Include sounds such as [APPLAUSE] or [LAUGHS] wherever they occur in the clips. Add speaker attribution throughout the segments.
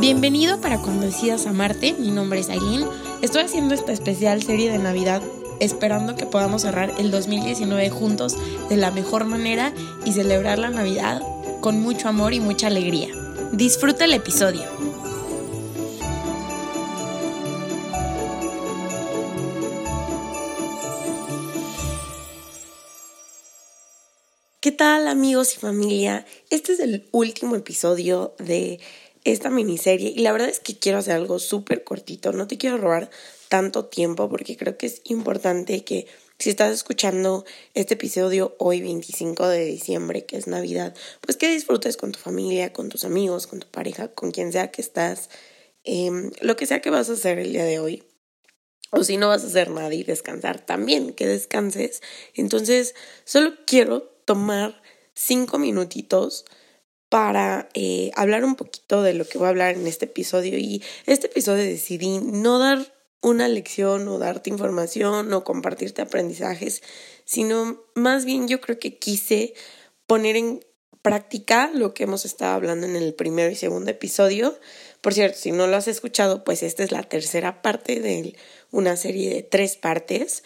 Speaker 1: Bienvenido para Cuando decidas amarte, mi nombre es Aileen. Estoy haciendo esta especial serie de Navidad esperando que podamos cerrar el 2019 juntos de la mejor manera y celebrar la Navidad con mucho amor y mucha alegría. Disfruta el episodio. ¿Qué tal amigos y familia? Este es el último episodio de esta miniserie y la verdad es que quiero hacer algo súper cortito, no te quiero robar tanto tiempo porque creo que es importante que si estás escuchando este episodio hoy 25 de diciembre, que es Navidad, pues que disfrutes con tu familia, con tus amigos, con tu pareja, con quien sea que estás, em, lo que sea que vas a hacer el día de hoy. O si no vas a hacer nada y descansar también, que descanses. Entonces, solo quiero tomar cinco minutitos para eh, hablar un poquito de lo que voy a hablar en este episodio. Y este episodio decidí no dar una lección o darte información o compartirte aprendizajes, sino más bien yo creo que quise poner en práctica lo que hemos estado hablando en el primero y segundo episodio. Por cierto, si no lo has escuchado, pues esta es la tercera parte de una serie de tres partes.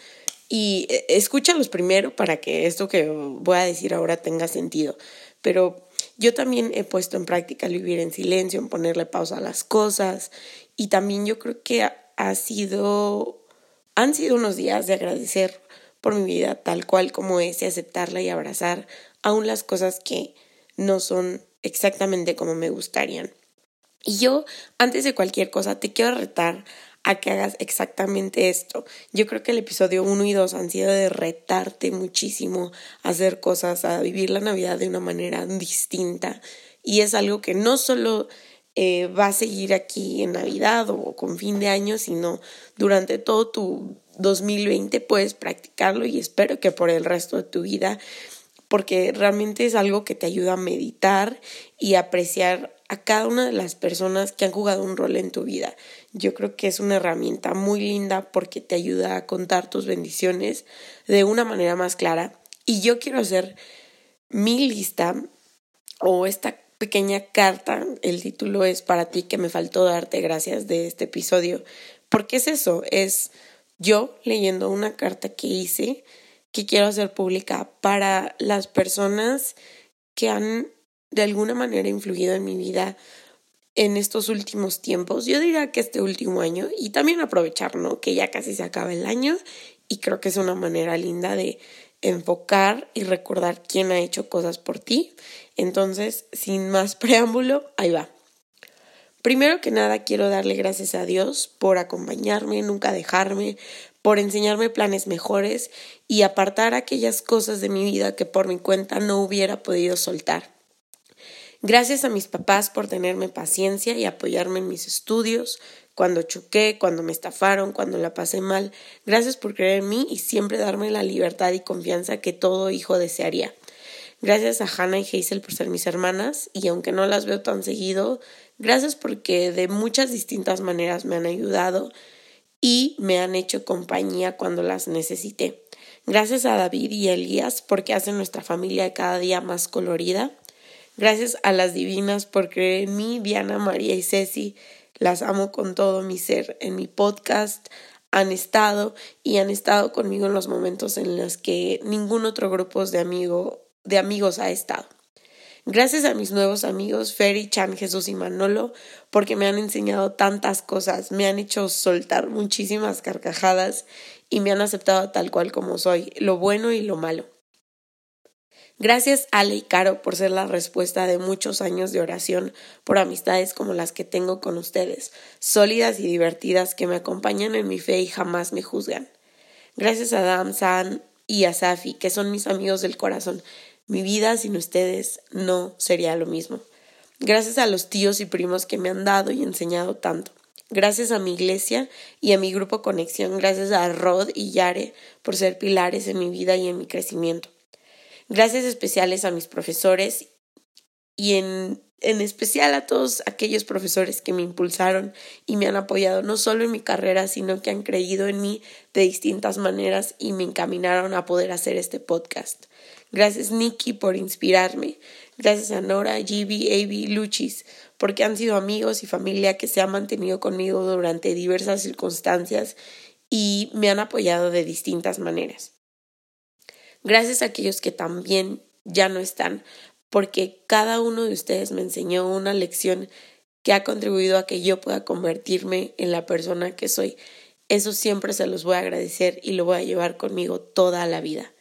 Speaker 1: Y eh, escúchalos primero para que esto que voy a decir ahora tenga sentido. Pero yo también he puesto en práctica el vivir en silencio, en ponerle pausa a las cosas. Y también yo creo que ha sido, han sido unos días de agradecer por mi vida tal cual como es y aceptarla y abrazar aún las cosas que no son exactamente como me gustarían. Y yo, antes de cualquier cosa, te quiero retar a que hagas exactamente esto. Yo creo que el episodio 1 y 2 han sido de retarte muchísimo a hacer cosas, a vivir la Navidad de una manera distinta. Y es algo que no solo eh, va a seguir aquí en Navidad o con fin de año, sino durante todo tu 2020 puedes practicarlo y espero que por el resto de tu vida, porque realmente es algo que te ayuda a meditar y apreciar a cada una de las personas que han jugado un rol en tu vida. Yo creo que es una herramienta muy linda porque te ayuda a contar tus bendiciones de una manera más clara. Y yo quiero hacer mi lista o esta pequeña carta, el título es para ti que me faltó darte gracias de este episodio. porque es eso? Es yo leyendo una carta que hice que quiero hacer pública para las personas que han de alguna manera influido en mi vida en estos últimos tiempos. Yo diría que este último año y también aprovechar, ¿no? Que ya casi se acaba el año y creo que es una manera linda de enfocar y recordar quién ha hecho cosas por ti. Entonces, sin más [LAUGHS] preámbulo, ahí va. Primero que nada, quiero darle gracias a Dios por acompañarme, nunca dejarme, por enseñarme planes mejores y apartar aquellas cosas de mi vida que por mi cuenta no hubiera podido soltar. Gracias a mis papás por tenerme paciencia y apoyarme en mis estudios, cuando choqué, cuando me estafaron, cuando la pasé mal. Gracias por creer en mí y siempre darme la libertad y confianza que todo hijo desearía. Gracias a Hannah y Hazel por ser mis hermanas y aunque no las veo tan seguido, gracias porque de muchas distintas maneras me han ayudado y me han hecho compañía cuando las necesité. Gracias a David y Elías porque hacen nuestra familia cada día más colorida. Gracias a las divinas por creer en mí, Diana, María y Ceci. Las amo con todo mi ser. En mi podcast han estado y han estado conmigo en los momentos en los que ningún otro grupo de amigo de amigos ha estado. Gracias a mis nuevos amigos Ferry, Chan, Jesús y Manolo, porque me han enseñado tantas cosas, me han hecho soltar muchísimas carcajadas y me han aceptado tal cual como soy, lo bueno y lo malo. Gracias Ale y Caro por ser la respuesta de muchos años de oración por amistades como las que tengo con ustedes, sólidas y divertidas que me acompañan en mi fe y jamás me juzgan. Gracias a Dam San y a Safi, que son mis amigos del corazón, mi vida sin ustedes no sería lo mismo. Gracias a los tíos y primos que me han dado y enseñado tanto. Gracias a mi iglesia y a mi grupo Conexión. Gracias a Rod y Yare por ser pilares en mi vida y en mi crecimiento. Gracias especiales a mis profesores y en en especial a todos aquellos profesores que me impulsaron y me han apoyado no solo en mi carrera, sino que han creído en mí de distintas maneras y me encaminaron a poder hacer este podcast. Gracias Nikki por inspirarme. Gracias a Nora, Gibi, Avi, Luchis, porque han sido amigos y familia que se han mantenido conmigo durante diversas circunstancias y me han apoyado de distintas maneras. Gracias a aquellos que también ya no están, porque cada uno de ustedes me enseñó una lección que ha contribuido a que yo pueda convertirme en la persona que soy. Eso siempre se los voy a agradecer y lo voy a llevar conmigo toda la vida.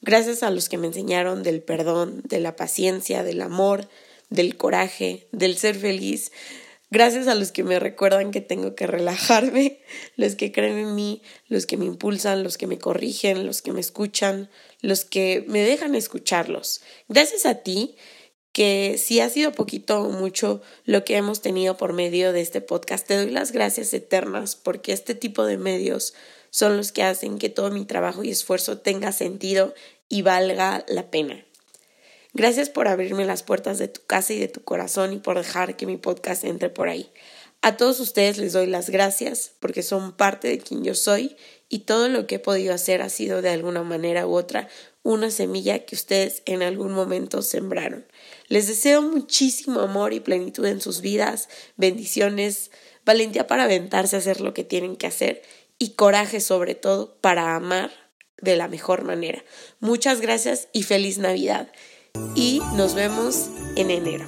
Speaker 1: Gracias a los que me enseñaron del perdón, de la paciencia, del amor, del coraje, del ser feliz. Gracias a los que me recuerdan que tengo que relajarme, [LAUGHS] los que creen en mí, los que me impulsan, los que me corrigen, los que me escuchan, los que me dejan escucharlos. Gracias a ti, que si ha sido poquito o mucho lo que hemos tenido por medio de este podcast, te doy las gracias eternas porque este tipo de medios son los que hacen que todo mi trabajo y esfuerzo tenga sentido y valga la pena. Gracias por abrirme las puertas de tu casa y de tu corazón y por dejar que mi podcast entre por ahí. A todos ustedes les doy las gracias porque son parte de quien yo soy y todo lo que he podido hacer ha sido de alguna manera u otra una semilla que ustedes en algún momento sembraron. Les deseo muchísimo amor y plenitud en sus vidas, bendiciones, valentía para aventarse a hacer lo que tienen que hacer y coraje sobre todo para amar de la mejor manera. Muchas gracias y feliz Navidad y nos vemos en enero.